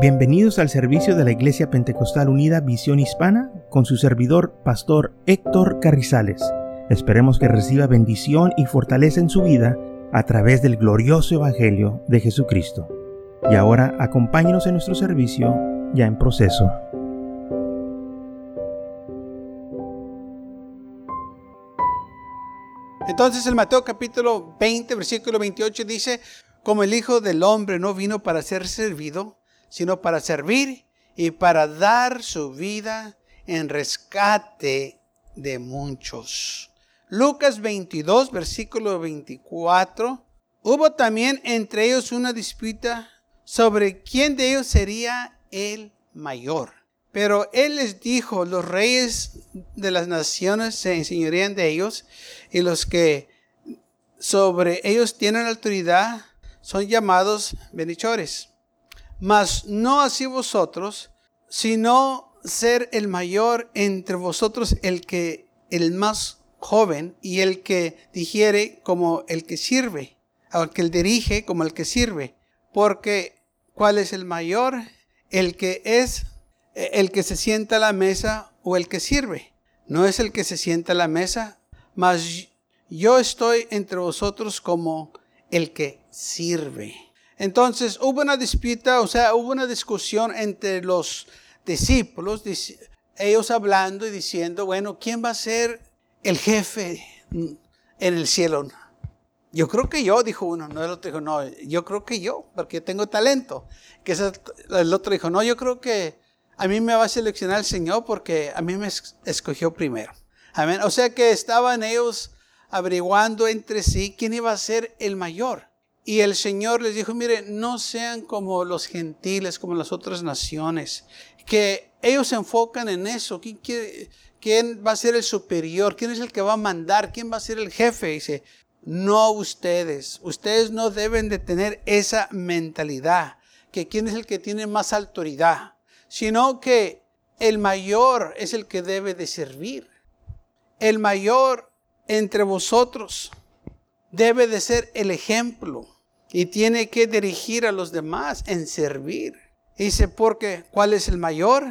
Bienvenidos al servicio de la Iglesia Pentecostal Unida Visión Hispana con su servidor, Pastor Héctor Carrizales. Esperemos que reciba bendición y fortaleza en su vida a través del glorioso Evangelio de Jesucristo. Y ahora acompáñenos en nuestro servicio ya en proceso. Entonces el Mateo capítulo 20, versículo 28 dice, como el Hijo del Hombre no vino para ser servido, sino para servir y para dar su vida en rescate de muchos. Lucas 22, versículo 24. Hubo también entre ellos una disputa sobre quién de ellos sería el mayor. Pero él les dijo, los reyes de las naciones se enseñarían de ellos y los que sobre ellos tienen autoridad son llamados bendichores mas no así vosotros, sino ser el mayor entre vosotros, el que, el más joven y el que digiere como el que sirve, o el que dirige como el que sirve. Porque, ¿cuál es el mayor? El que es el que se sienta a la mesa o el que sirve. No es el que se sienta a la mesa, mas yo estoy entre vosotros como el que sirve. Entonces hubo una disputa, o sea, hubo una discusión entre los discípulos, ellos hablando y diciendo, bueno, ¿quién va a ser el jefe en el cielo? Yo creo que yo, dijo uno, no el otro dijo, no, yo creo que yo, porque tengo talento. Que el otro dijo, no, yo creo que a mí me va a seleccionar el Señor porque a mí me escogió primero. Amén. O sea que estaban ellos averiguando entre sí quién iba a ser el mayor. Y el Señor les dijo, mire, no sean como los gentiles, como las otras naciones, que ellos se enfocan en eso. ¿Quién, ¿Quién, va a ser el superior? ¿Quién es el que va a mandar? ¿Quién va a ser el jefe? Dice, no ustedes. Ustedes no deben de tener esa mentalidad, que quién es el que tiene más autoridad, sino que el mayor es el que debe de servir. El mayor entre vosotros debe de ser el ejemplo y tiene que dirigir a los demás en servir. Dice, porque ¿cuál es el mayor?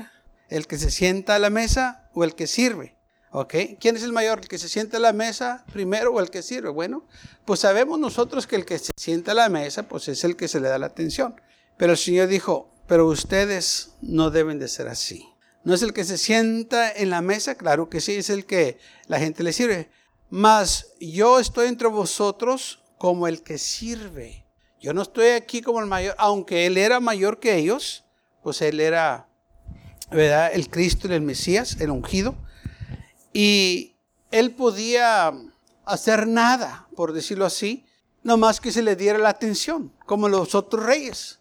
¿El que se sienta a la mesa o el que sirve? ¿Ok? ¿Quién es el mayor? ¿El que se sienta a la mesa primero o el que sirve? Bueno, pues sabemos nosotros que el que se sienta a la mesa, pues es el que se le da la atención. Pero el Señor dijo, pero ustedes no deben de ser así. No es el que se sienta en la mesa, claro que sí, es el que la gente le sirve. Mas yo estoy entre vosotros como el que sirve. Yo no estoy aquí como el mayor, aunque él era mayor que ellos, pues él era, ¿verdad? El Cristo, el Mesías, el ungido. Y él podía hacer nada, por decirlo así, no más que se le diera la atención, como los otros reyes.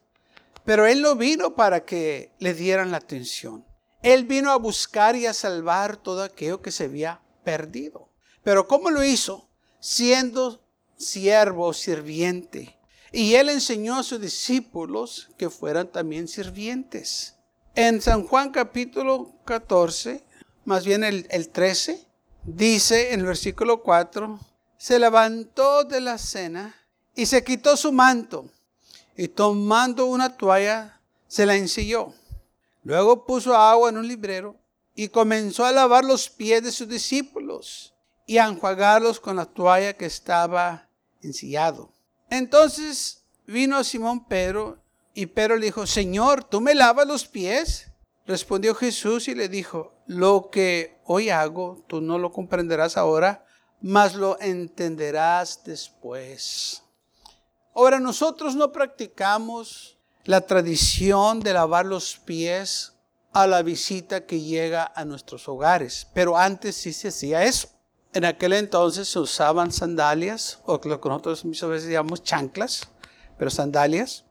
Pero él no vino para que le dieran la atención. Él vino a buscar y a salvar todo aquello que se había perdido. Pero ¿cómo lo hizo? Siendo siervo, sirviente y él enseñó a sus discípulos que fueran también sirvientes. En San Juan capítulo 14, más bien el, 13, dice en el versículo 4, se levantó de la cena y se quitó su manto y tomando una toalla se la ensilló. Luego puso agua en un librero y comenzó a lavar los pies de sus discípulos y a enjuagarlos con la toalla que estaba ensillado. Entonces vino Simón Pedro y Pedro le dijo, Señor, ¿tú me lavas los pies? Respondió Jesús y le dijo, lo que hoy hago, tú no lo comprenderás ahora, mas lo entenderás después. Ahora, nosotros no practicamos la tradición de lavar los pies a la visita que llega a nuestros hogares, pero antes sí se hacía eso. En aquel entonces se usaban sandalias, o lo que nosotros muchas veces llamamos chanclas, pero sandalias,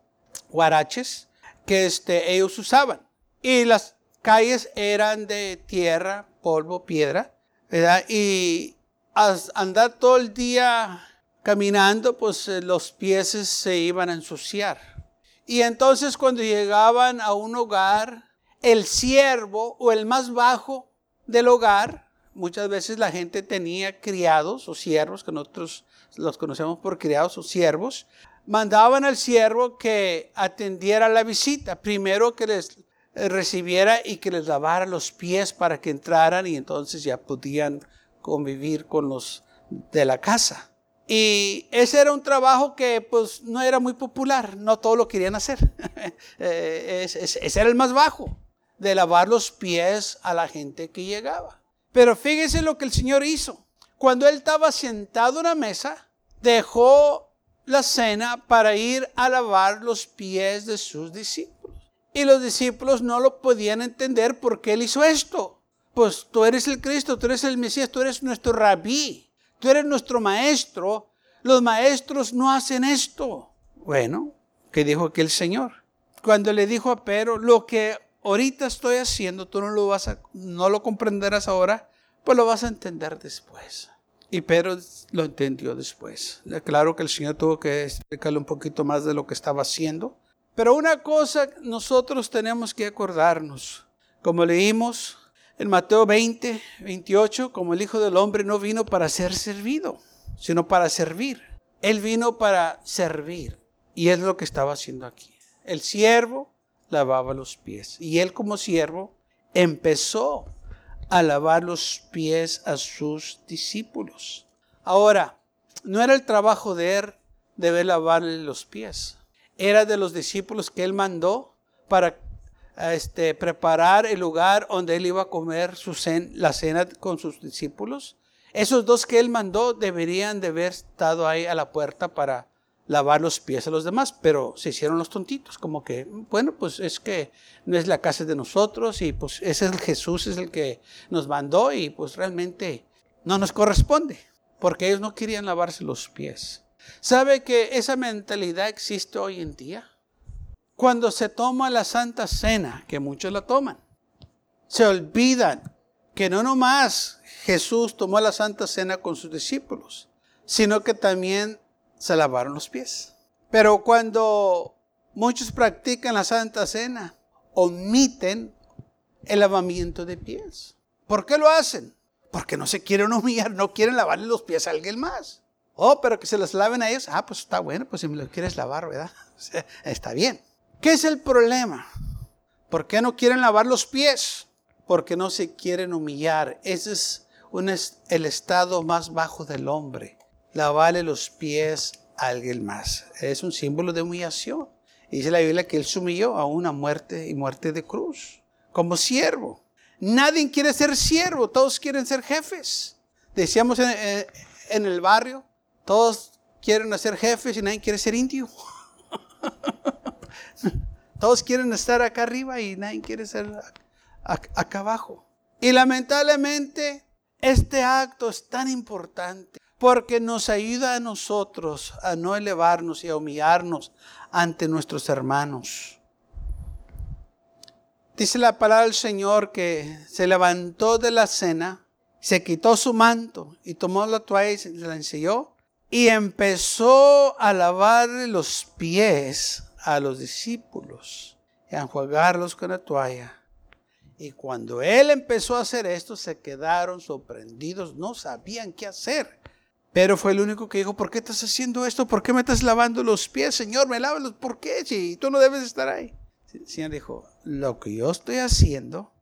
guaraches, que este, ellos usaban. Y las calles eran de tierra, polvo, piedra, ¿verdad? Y andar todo el día caminando, pues eh, los pies se iban a ensuciar. Y entonces cuando llegaban a un hogar, el siervo o el más bajo del hogar, muchas veces la gente tenía criados o siervos, que nosotros los conocemos por criados o siervos, mandaban al siervo que atendiera la visita. Primero que les recibiera y que les lavara los pies para que entraran y entonces ya podían convivir con los de la casa. Y ese era un trabajo que pues no era muy popular, no todos lo querían hacer. Eh, ese era el más bajo, de lavar los pies a la gente que llegaba. Pero fíjese lo que el Señor hizo. Cuando Él estaba sentado en la mesa, dejó la cena para ir a lavar los pies de sus discípulos. Y los discípulos no lo podían entender por qué Él hizo esto. Pues tú eres el Cristo, tú eres el Mesías, tú eres nuestro rabí, tú eres nuestro maestro. Los maestros no hacen esto. Bueno, ¿qué dijo aquí el Señor? Cuando le dijo a Pedro, lo que ahorita estoy haciendo, tú no lo vas a, no lo comprenderás ahora, pues lo vas a entender después. Y Pedro lo entendió después. Claro que el Señor tuvo que explicarle un poquito más de lo que estaba haciendo. Pero una cosa nosotros tenemos que acordarnos, como leímos en Mateo 20, 28, como el Hijo del Hombre no vino para ser servido, sino para servir. Él vino para servir. Y es lo que estaba haciendo aquí. El siervo lavaba los pies. Y él como siervo empezó a lavar los pies a sus discípulos. Ahora, no era el trabajo de él de lavarle los pies. Era de los discípulos que él mandó para este, preparar el lugar donde él iba a comer la cena con sus discípulos. Esos dos que él mandó deberían de haber estado ahí a la puerta para lavar los pies a los demás, pero se hicieron los tontitos, como que, bueno, pues es que no es la casa de nosotros y pues ese es el Jesús, es el que nos mandó y pues realmente no nos corresponde, porque ellos no querían lavarse los pies. ¿Sabe que esa mentalidad existe hoy en día? Cuando se toma la Santa Cena, que muchos la toman, se olvidan que no nomás Jesús tomó la Santa Cena con sus discípulos, sino que también se lavaron los pies. Pero cuando muchos practican la Santa Cena, omiten el lavamiento de pies. ¿Por qué lo hacen? Porque no se quieren humillar, no quieren lavarle los pies a alguien más. Oh, pero que se los laven a ellos. Ah, pues está bueno, pues si me lo quieres lavar, ¿verdad? está bien. ¿Qué es el problema? ¿Por qué no quieren lavar los pies? Porque no se quieren humillar. Ese es el estado más bajo del hombre lavarle los pies a alguien más. Es un símbolo de humillación. Dice la Biblia que él se humilló a una muerte y muerte de cruz, como siervo. Nadie quiere ser siervo, todos quieren ser jefes. Decíamos en, en el barrio, todos quieren ser jefes y nadie quiere ser indio. todos quieren estar acá arriba y nadie quiere ser acá abajo. Y lamentablemente este acto es tan importante porque nos ayuda a nosotros a no elevarnos y a humillarnos ante nuestros hermanos. Dice la palabra del Señor que se levantó de la cena, se quitó su manto y tomó la toalla y se la enseñó y empezó a lavarle los pies a los discípulos y a enjuagarlos con la toalla. Y cuando él empezó a hacer esto, se quedaron sorprendidos, no sabían qué hacer. Pero fue el único que dijo, ¿por qué estás haciendo esto? ¿Por qué me estás lavando los pies, Señor? Me lavas los... ¿Por qué? Si tú no debes estar ahí. El Señor dijo, lo que yo estoy haciendo,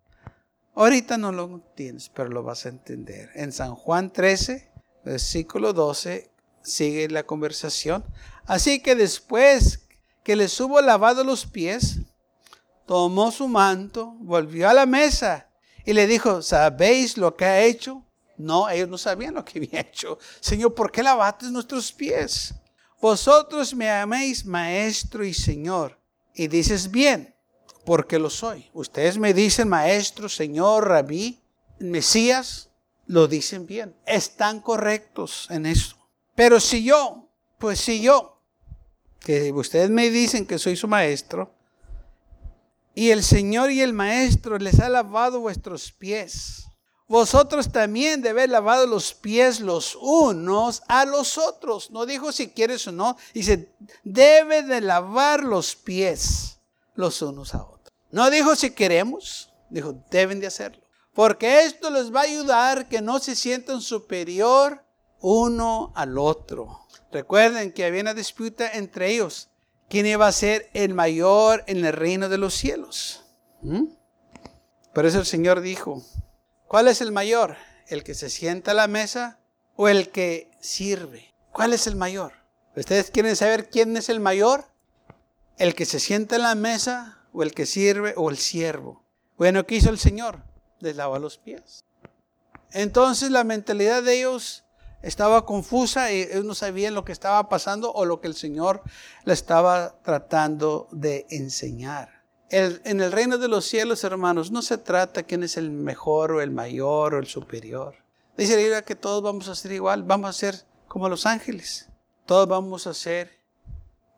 ahorita no lo entiendes, pero lo vas a entender. En San Juan 13, versículo 12, sigue la conversación. Así que después que les hubo lavado los pies, tomó su manto, volvió a la mesa y le dijo, ¿sabéis lo que ha hecho? No, ellos no sabían lo que había hecho. Señor, ¿por qué lavaste nuestros pies? Vosotros me améis, maestro y Señor. Y dices bien, porque lo soy. Ustedes me dicen, maestro, Señor, rabí, Mesías, lo dicen bien. Están correctos en eso. Pero si yo, pues si yo, que ustedes me dicen que soy su maestro, y el Señor y el maestro les ha lavado vuestros pies, vosotros también debéis lavado los pies los unos a los otros. No dijo si quieres o no. Dice, debe de lavar los pies los unos a otros. No dijo si queremos. Dijo, deben de hacerlo. Porque esto les va a ayudar que no se sientan superior uno al otro. Recuerden que había una disputa entre ellos. ¿Quién iba a ser el mayor en el reino de los cielos? ¿Mm? Por eso el Señor dijo, ¿cuál es el mayor? ¿El que se sienta a la mesa o el que sirve? ¿Cuál es el mayor? ¿Ustedes quieren saber quién es el mayor? ¿El que se sienta en la mesa o el que sirve o el siervo? Bueno, ¿qué hizo el Señor? Les lavó los pies. Entonces la mentalidad de ellos estaba confusa y ellos no sabían lo que estaba pasando o lo que el Señor le estaba tratando de enseñar. En el reino de los cielos, hermanos, no se trata quién es el mejor o el mayor o el superior. Dice la que todos vamos a ser igual, vamos a ser como los ángeles. Todos vamos a ser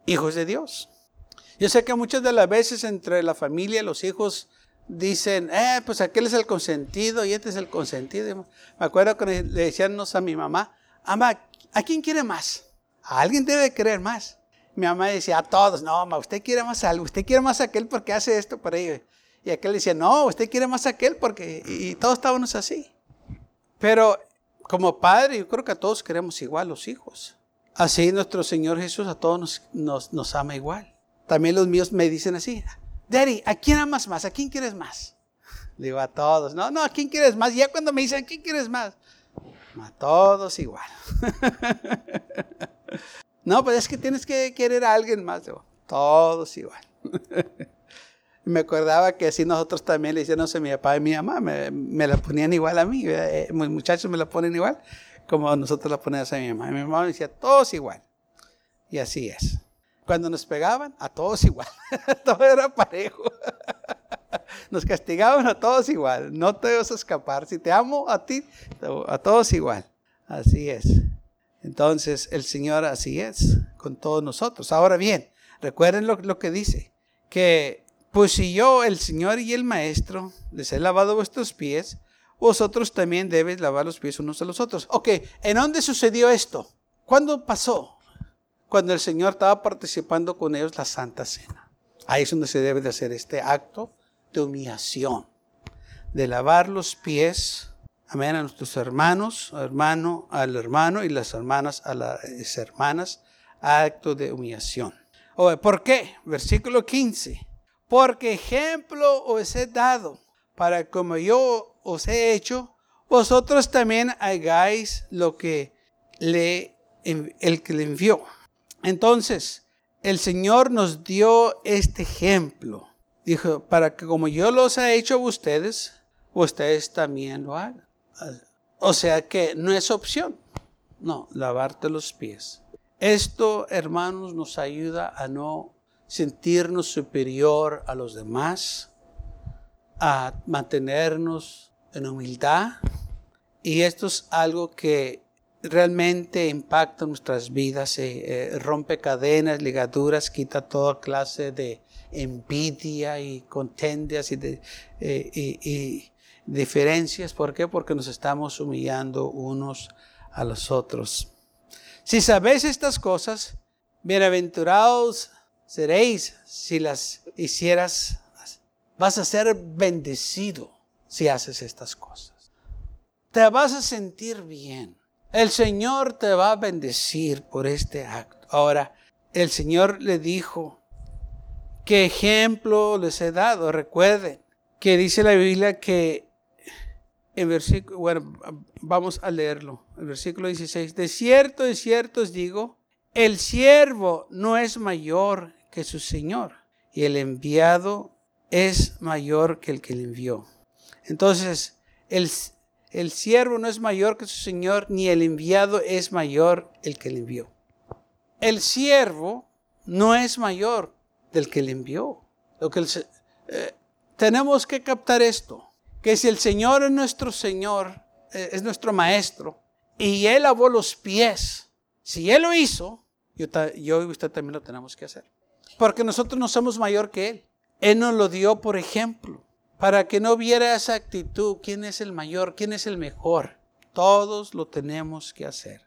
hijos de Dios. Yo sé que muchas de las veces entre la familia los hijos dicen, eh, pues aquel es el consentido y este es el consentido. Me acuerdo que le decíamos a mi mamá, mamá, ¿a quién quiere más? A alguien debe querer más. Mi mamá decía, a todos, no, mamá, usted quiere más algo, usted quiere más aquel porque hace esto por ello. Y aquel decía, no, usted quiere más aquel porque, y, todos estábamos así. Pero como padre, yo creo que a todos queremos igual los hijos. Así nuestro Señor Jesús a todos nos, nos, ama igual. También los míos me dicen así, Daddy, ¿a quién amas más? ¿A quién quieres más? Digo, a todos. No, no, ¿a quién quieres más? Y ya cuando me dicen, ¿a quién quieres más? A todos igual. no, pues es que tienes que querer a alguien más. Todos igual. me acordaba que así nosotros también le decíamos a mi papá y mi mamá, me, la ponían igual a mí. Eh, mis muchachos me la ponen igual como nosotros la poníamos a mi mamá. Y mi mamá me decía, todos igual. Y así es. Cuando nos pegaban, a todos igual. Todo era parejo. Nos castigaban a todos igual. No te vas a escapar. Si te amo a ti, a todos igual. Así es. Entonces, el Señor así es con todos nosotros. Ahora bien, recuerden lo, que dice. Que, pues si yo, el Señor y el Maestro, les he lavado vuestros pies, vosotros también debéis lavar los pies unos a los otros. Ok, ¿en dónde sucedió esto? ¿Cuándo pasó? cuando el Señor estaba participando con ellos la Santa Cena. Ahí es donde se debe de hacer este acto de humillación, de lavar los pies, amén, a nuestros hermanos, hermano al hermano y las hermanas a las hermanas, acto de humillación. ¿Por qué? Versículo 15. Porque ejemplo os he dado, para como yo os he hecho, vosotros también hagáis lo que le, el que le envió. Entonces, el Señor nos dio este ejemplo. Dijo, para que como yo los he hecho a ustedes, ustedes también lo hagan. O sea que no es opción. No, lavarte los pies. Esto, hermanos, nos ayuda a no sentirnos superior a los demás, a mantenernos en humildad. Y esto es algo que realmente impacta nuestras vidas, eh, rompe cadenas, ligaduras, quita toda clase de envidia y contendias y, eh, y, diferencias. ¿Por qué? Porque nos estamos humillando unos a los otros. Si sabéis estas cosas, bienaventurados seréis si las hicieras. Vas a ser bendecido si haces estas cosas. Te vas a sentir bien. El Señor te va a bendecir por este acto. Ahora, el Señor le dijo, ¿qué ejemplo les he dado? Recuerden que dice la Biblia que en versículo, bueno, vamos a leerlo, el versículo 16, de cierto, de cierto os digo, el siervo no es mayor que su Señor y el enviado es mayor que el que le envió. Entonces, el, el siervo no es mayor que su señor, ni el enviado es mayor el que le envió. El siervo no es mayor del que le envió. Lo que eh, tenemos que captar esto, que si el Señor es nuestro Señor, eh, es nuestro Maestro, y Él lavó los pies, si Él lo hizo, yo, y usted también lo tenemos que hacer. Porque nosotros no somos mayor que Él. Él nos lo dio por ejemplo para que no viera esa actitud, quién es el mayor, quién es el mejor. Todos lo tenemos que hacer.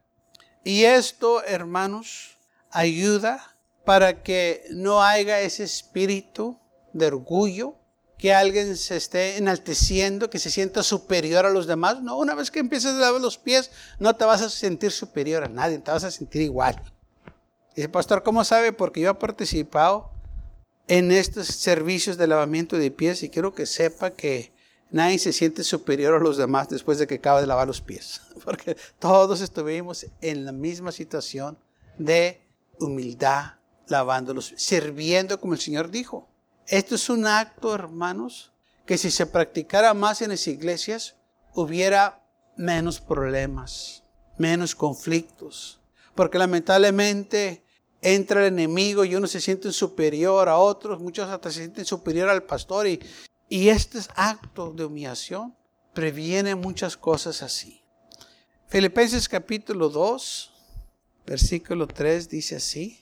Y esto, hermanos, ayuda para que no haya ese espíritu de orgullo, que alguien se esté enalteciendo, que se sienta superior a los demás. No, una vez que empieces a lavar los pies, no te vas a sentir superior a nadie, te vas a sentir igual. Dice, pastor, ¿cómo sabe? Porque yo he participado en estos servicios de lavamiento de pies y quiero que sepa que nadie se siente superior a los demás después de que acaba de lavar los pies. Porque todos estuvimos en la misma situación de humildad, lavándolos, sirviendo como el Señor dijo. Esto es un acto, hermanos, que si se practicara más en las iglesias, hubiera menos problemas, menos conflictos. Porque lamentablemente entra el enemigo y uno se siente superior a otros, muchos hasta se sienten superior al pastor y, y este acto de humillación previene muchas cosas así. Filipenses capítulo 2, versículo 3 dice así,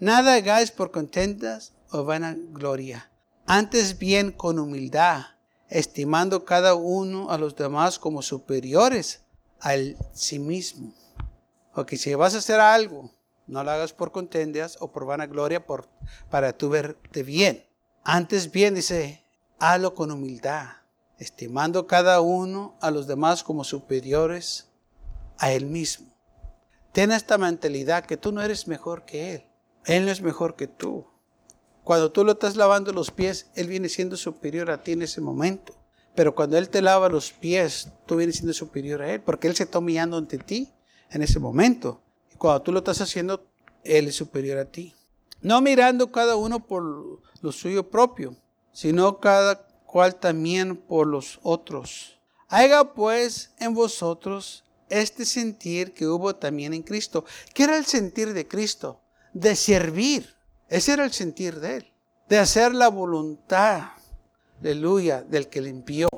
nada hagáis por contentas o vanagloria, antes bien con humildad, estimando cada uno a los demás como superiores al sí mismo. Porque si vas a hacer algo, no lo hagas por contendas o por vanagloria para tú verte bien. Antes bien, dice, hazlo con humildad, estimando cada uno a los demás como superiores a él mismo. Ten esta mentalidad que tú no eres mejor que él. Él no es mejor que tú. Cuando tú lo estás lavando los pies, él viene siendo superior a ti en ese momento. Pero cuando él te lava los pies, tú vienes siendo superior a él, porque él se está humillando ante ti en ese momento. Cuando tú lo estás haciendo, Él es superior a ti. No mirando cada uno por lo suyo propio, sino cada cual también por los otros. Haga pues en vosotros este sentir que hubo también en Cristo. ¿Qué era el sentir de Cristo? De servir. Ese era el sentir de Él. De hacer la voluntad, aleluya, del que limpió.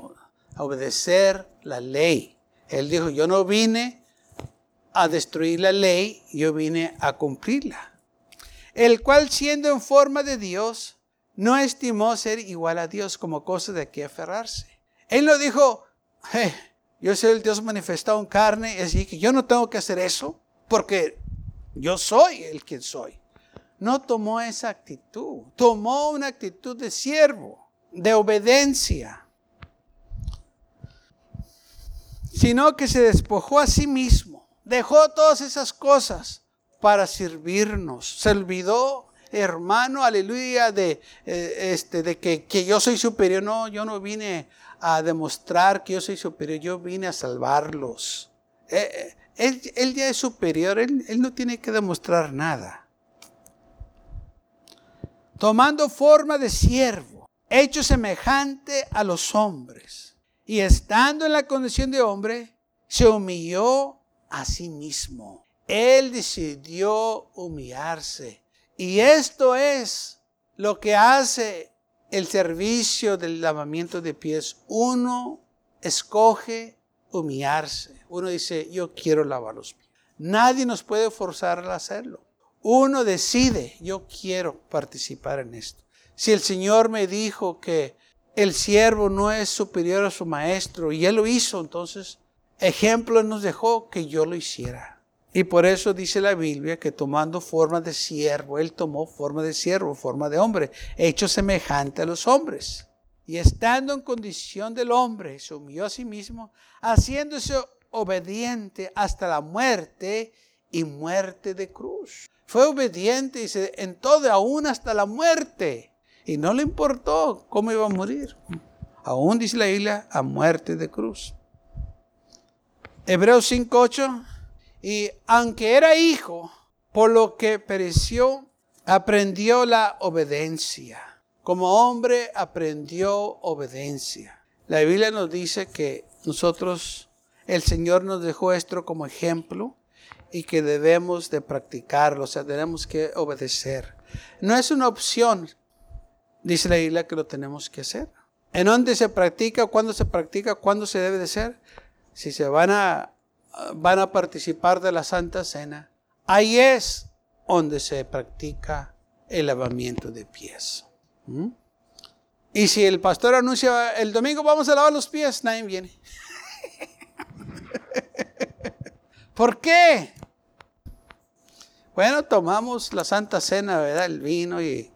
obedecer la ley. Él dijo, yo no vine a destruir la ley, yo vine a cumplirla. El cual siendo en forma de Dios, no estimó ser igual a Dios como cosa de que aferrarse. Él no dijo, yo soy el Dios manifestado en carne, así que yo no tengo que hacer eso, porque yo soy el quien soy. No tomó esa actitud, tomó una actitud de siervo, de obediencia, sino que se despojó a sí mismo Dejó todas esas cosas para servirnos. Se olvidó, hermano, aleluya, de, eh, este, de que, que, yo soy superior. No, yo no vine a demostrar que yo soy superior, yo vine a salvarlos. Eh, eh, él, ya es superior, él, él no tiene que demostrar nada. Tomando forma de siervo, hecho semejante a los hombres, y estando en la condición de hombre, se humilló a sí mismo. Él decidió humillarse. Y esto es lo que hace el servicio del lavamiento de pies. Uno escoge humillarse. Uno dice, yo quiero lavar los pies. Nadie nos puede forzar a hacerlo. Uno decide, yo quiero participar en esto. Si el Señor me dijo que el siervo no es superior a su maestro y él lo hizo, entonces ejemplo nos dejó que yo lo hiciera. Y por eso dice la Biblia que tomando forma de siervo, él tomó forma de siervo, forma de hombre, hecho semejante a los hombres. Y estando en condición del hombre, se a sí mismo, haciéndose obediente hasta la muerte y muerte de cruz. Fue obediente y se, en todo, aún hasta la muerte. Y no le importó cómo iba a morir. Aún dice la Biblia, a muerte de cruz. Hebreos 5.8. Y aunque era hijo, por lo que pereció, aprendió la obediencia. Como hombre aprendió obediencia. La Biblia nos dice que nosotros, el Señor nos dejó esto como ejemplo y que debemos de practicarlo, o sea, tenemos que obedecer. No es una opción, dice la Biblia, que lo tenemos que hacer. ¿En dónde se practica? ¿Cuándo se practica? ¿Cuándo se debe de hacer? si se van a, van a participar de la Santa Cena, ahí es donde se practica el lavamiento de pies. ¿Mm? Y si el pastor anuncia el domingo vamos a lavar los pies, nadie viene. ¿Por qué? Bueno, tomamos la Santa Cena, ¿verdad? El vino y,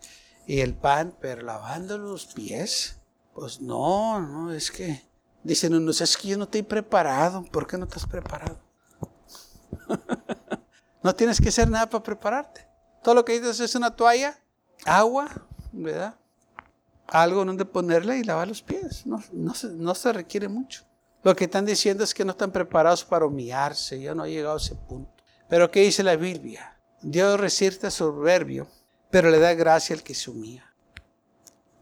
el pan, pero lavando los pies, pues no, no, es que Dicen unos, es que yo no estoy preparado. ¿Por qué no estás preparado? no tienes que hacer nada para prepararte. Todo lo que necesitas es una toalla, agua, ¿verdad? Algo donde ponerle y lavar los pies. No, no, se, no se requiere mucho. Lo que están diciendo es que no están preparados para humillarse. Yo no he llegado a ese punto. Pero ¿qué dice la Biblia? Dios resiste soberbio, pero le da gracia al que se.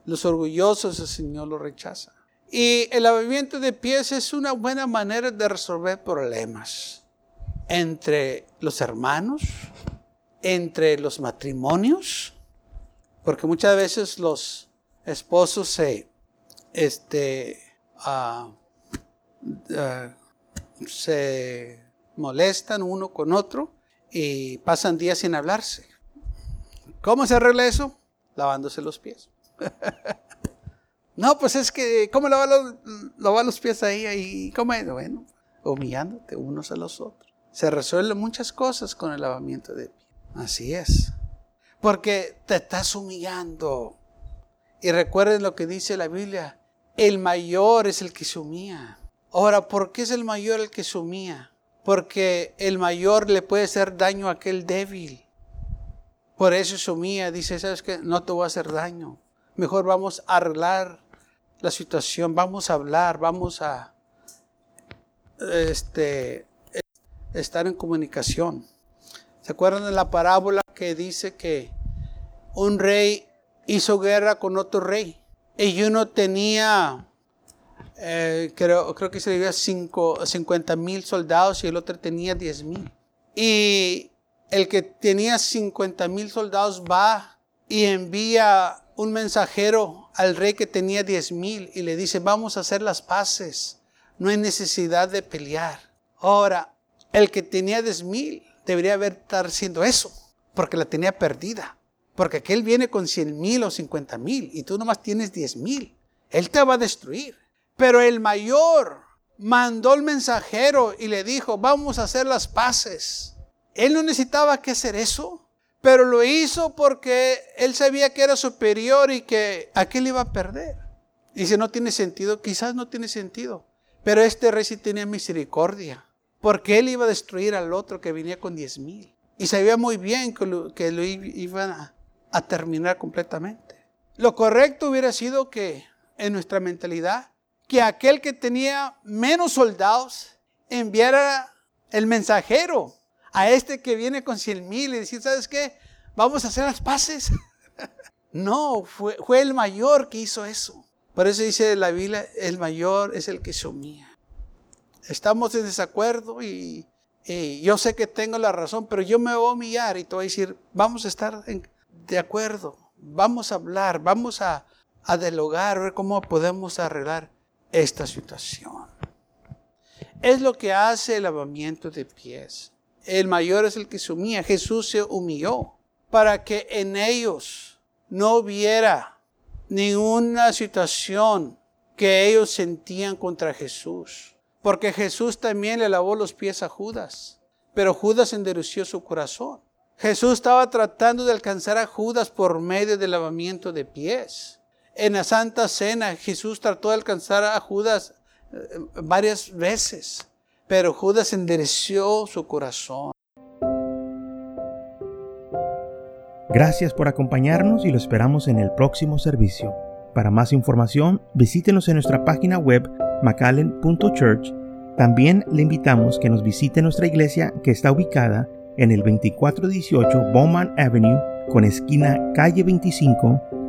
Los orgullosos el Señor los rechaza. Y el lavamiento de pies es una buena manera de resolver problemas entre los hermanos, entre los matrimonios, porque muchas veces los esposos se, este, uh, uh, se molestan uno con otro y pasan días sin hablarse. ¿Cómo se arregla eso? Lavándose los pies. No, pues es que, ¿cómo lavar los, pies ahí? ahí ¿Cómo es? Bueno, humillándote unos a los otros. Se resuelven muchas cosas con el lavamiento de pies. Así es. Porque te estás humillando. Y recuerden lo que dice la Biblia. El mayor es el que se humilla. Ahora, ¿por qué es el mayor el que se humilla? Porque el mayor le puede hacer daño a aquel débil. Por eso humilla. Dice, ¿sabes qué? No te voy a hacer daño. Mejor vamos a arreglar la situación, vamos a hablar, vamos a este, estar en comunicación. ¿Se acuerdan de la parábola que dice que un rey hizo guerra con otro rey? Y uno tenía, eh, creo, creo que se le 50 mil soldados y el otro tenía 10 mil. Y el que tenía 50 mil soldados va y envía un mensajero al rey que tenía diez mil y le dice, vamos a hacer las paces, no hay necesidad de pelear. Ahora, el que tenía diez mil debería haber estar haciendo eso, porque la tenía perdida. Porque aquel viene con cien mil o cincuenta mil y tú nomás tienes diez mil. Él te va a destruir. Pero el mayor mandó el mensajero y le dijo, vamos a hacer las paces. Él no necesitaba que hacer eso. Pero lo hizo porque él sabía que era superior y que aquel iba a perder. Dice, no tiene sentido, quizás no tiene sentido. Pero este rey sí tenía misericordia. Porque él iba a destruir al otro que venía con diez mil. Y sabía muy bien que lo, que iban a, a terminar completamente. Lo correcto hubiera sido que en nuestra mentalidad, que aquel que tenía menos soldados enviara el mensajero a este que viene con cien mil y decir, ¿sabes qué? Vamos a hacer las paces. no, fue, fue el mayor que hizo eso. Por eso dice la Biblia, el mayor es el que sumía. Estamos en desacuerdo y, yo sé que tengo la razón, pero yo me voy a humillar y te voy a decir, vamos a estar de acuerdo, vamos a hablar, vamos a, a dialogar, a ver cómo podemos arreglar esta situación. Es lo que hace el lavamiento de pies el mayor es el que se humilla. Jesús se humilló para que en ellos no hubiera ninguna situación que ellos sentían contra Jesús. Porque Jesús también le lavó los pies a Judas, pero Judas endureció su corazón. Jesús estaba tratando de alcanzar a Judas por medio del lavamiento de pies. En la Santa Cena Jesús trató de alcanzar a Judas eh, varias veces. Pero Judas endereció su corazón. Gracias por acompañarnos y lo esperamos en el próximo servicio. Para más información, visítenos en nuestra página web macallen.church. También le invitamos que nos visite nuestra iglesia que está ubicada en el 2418 Bowman Avenue con esquina calle 25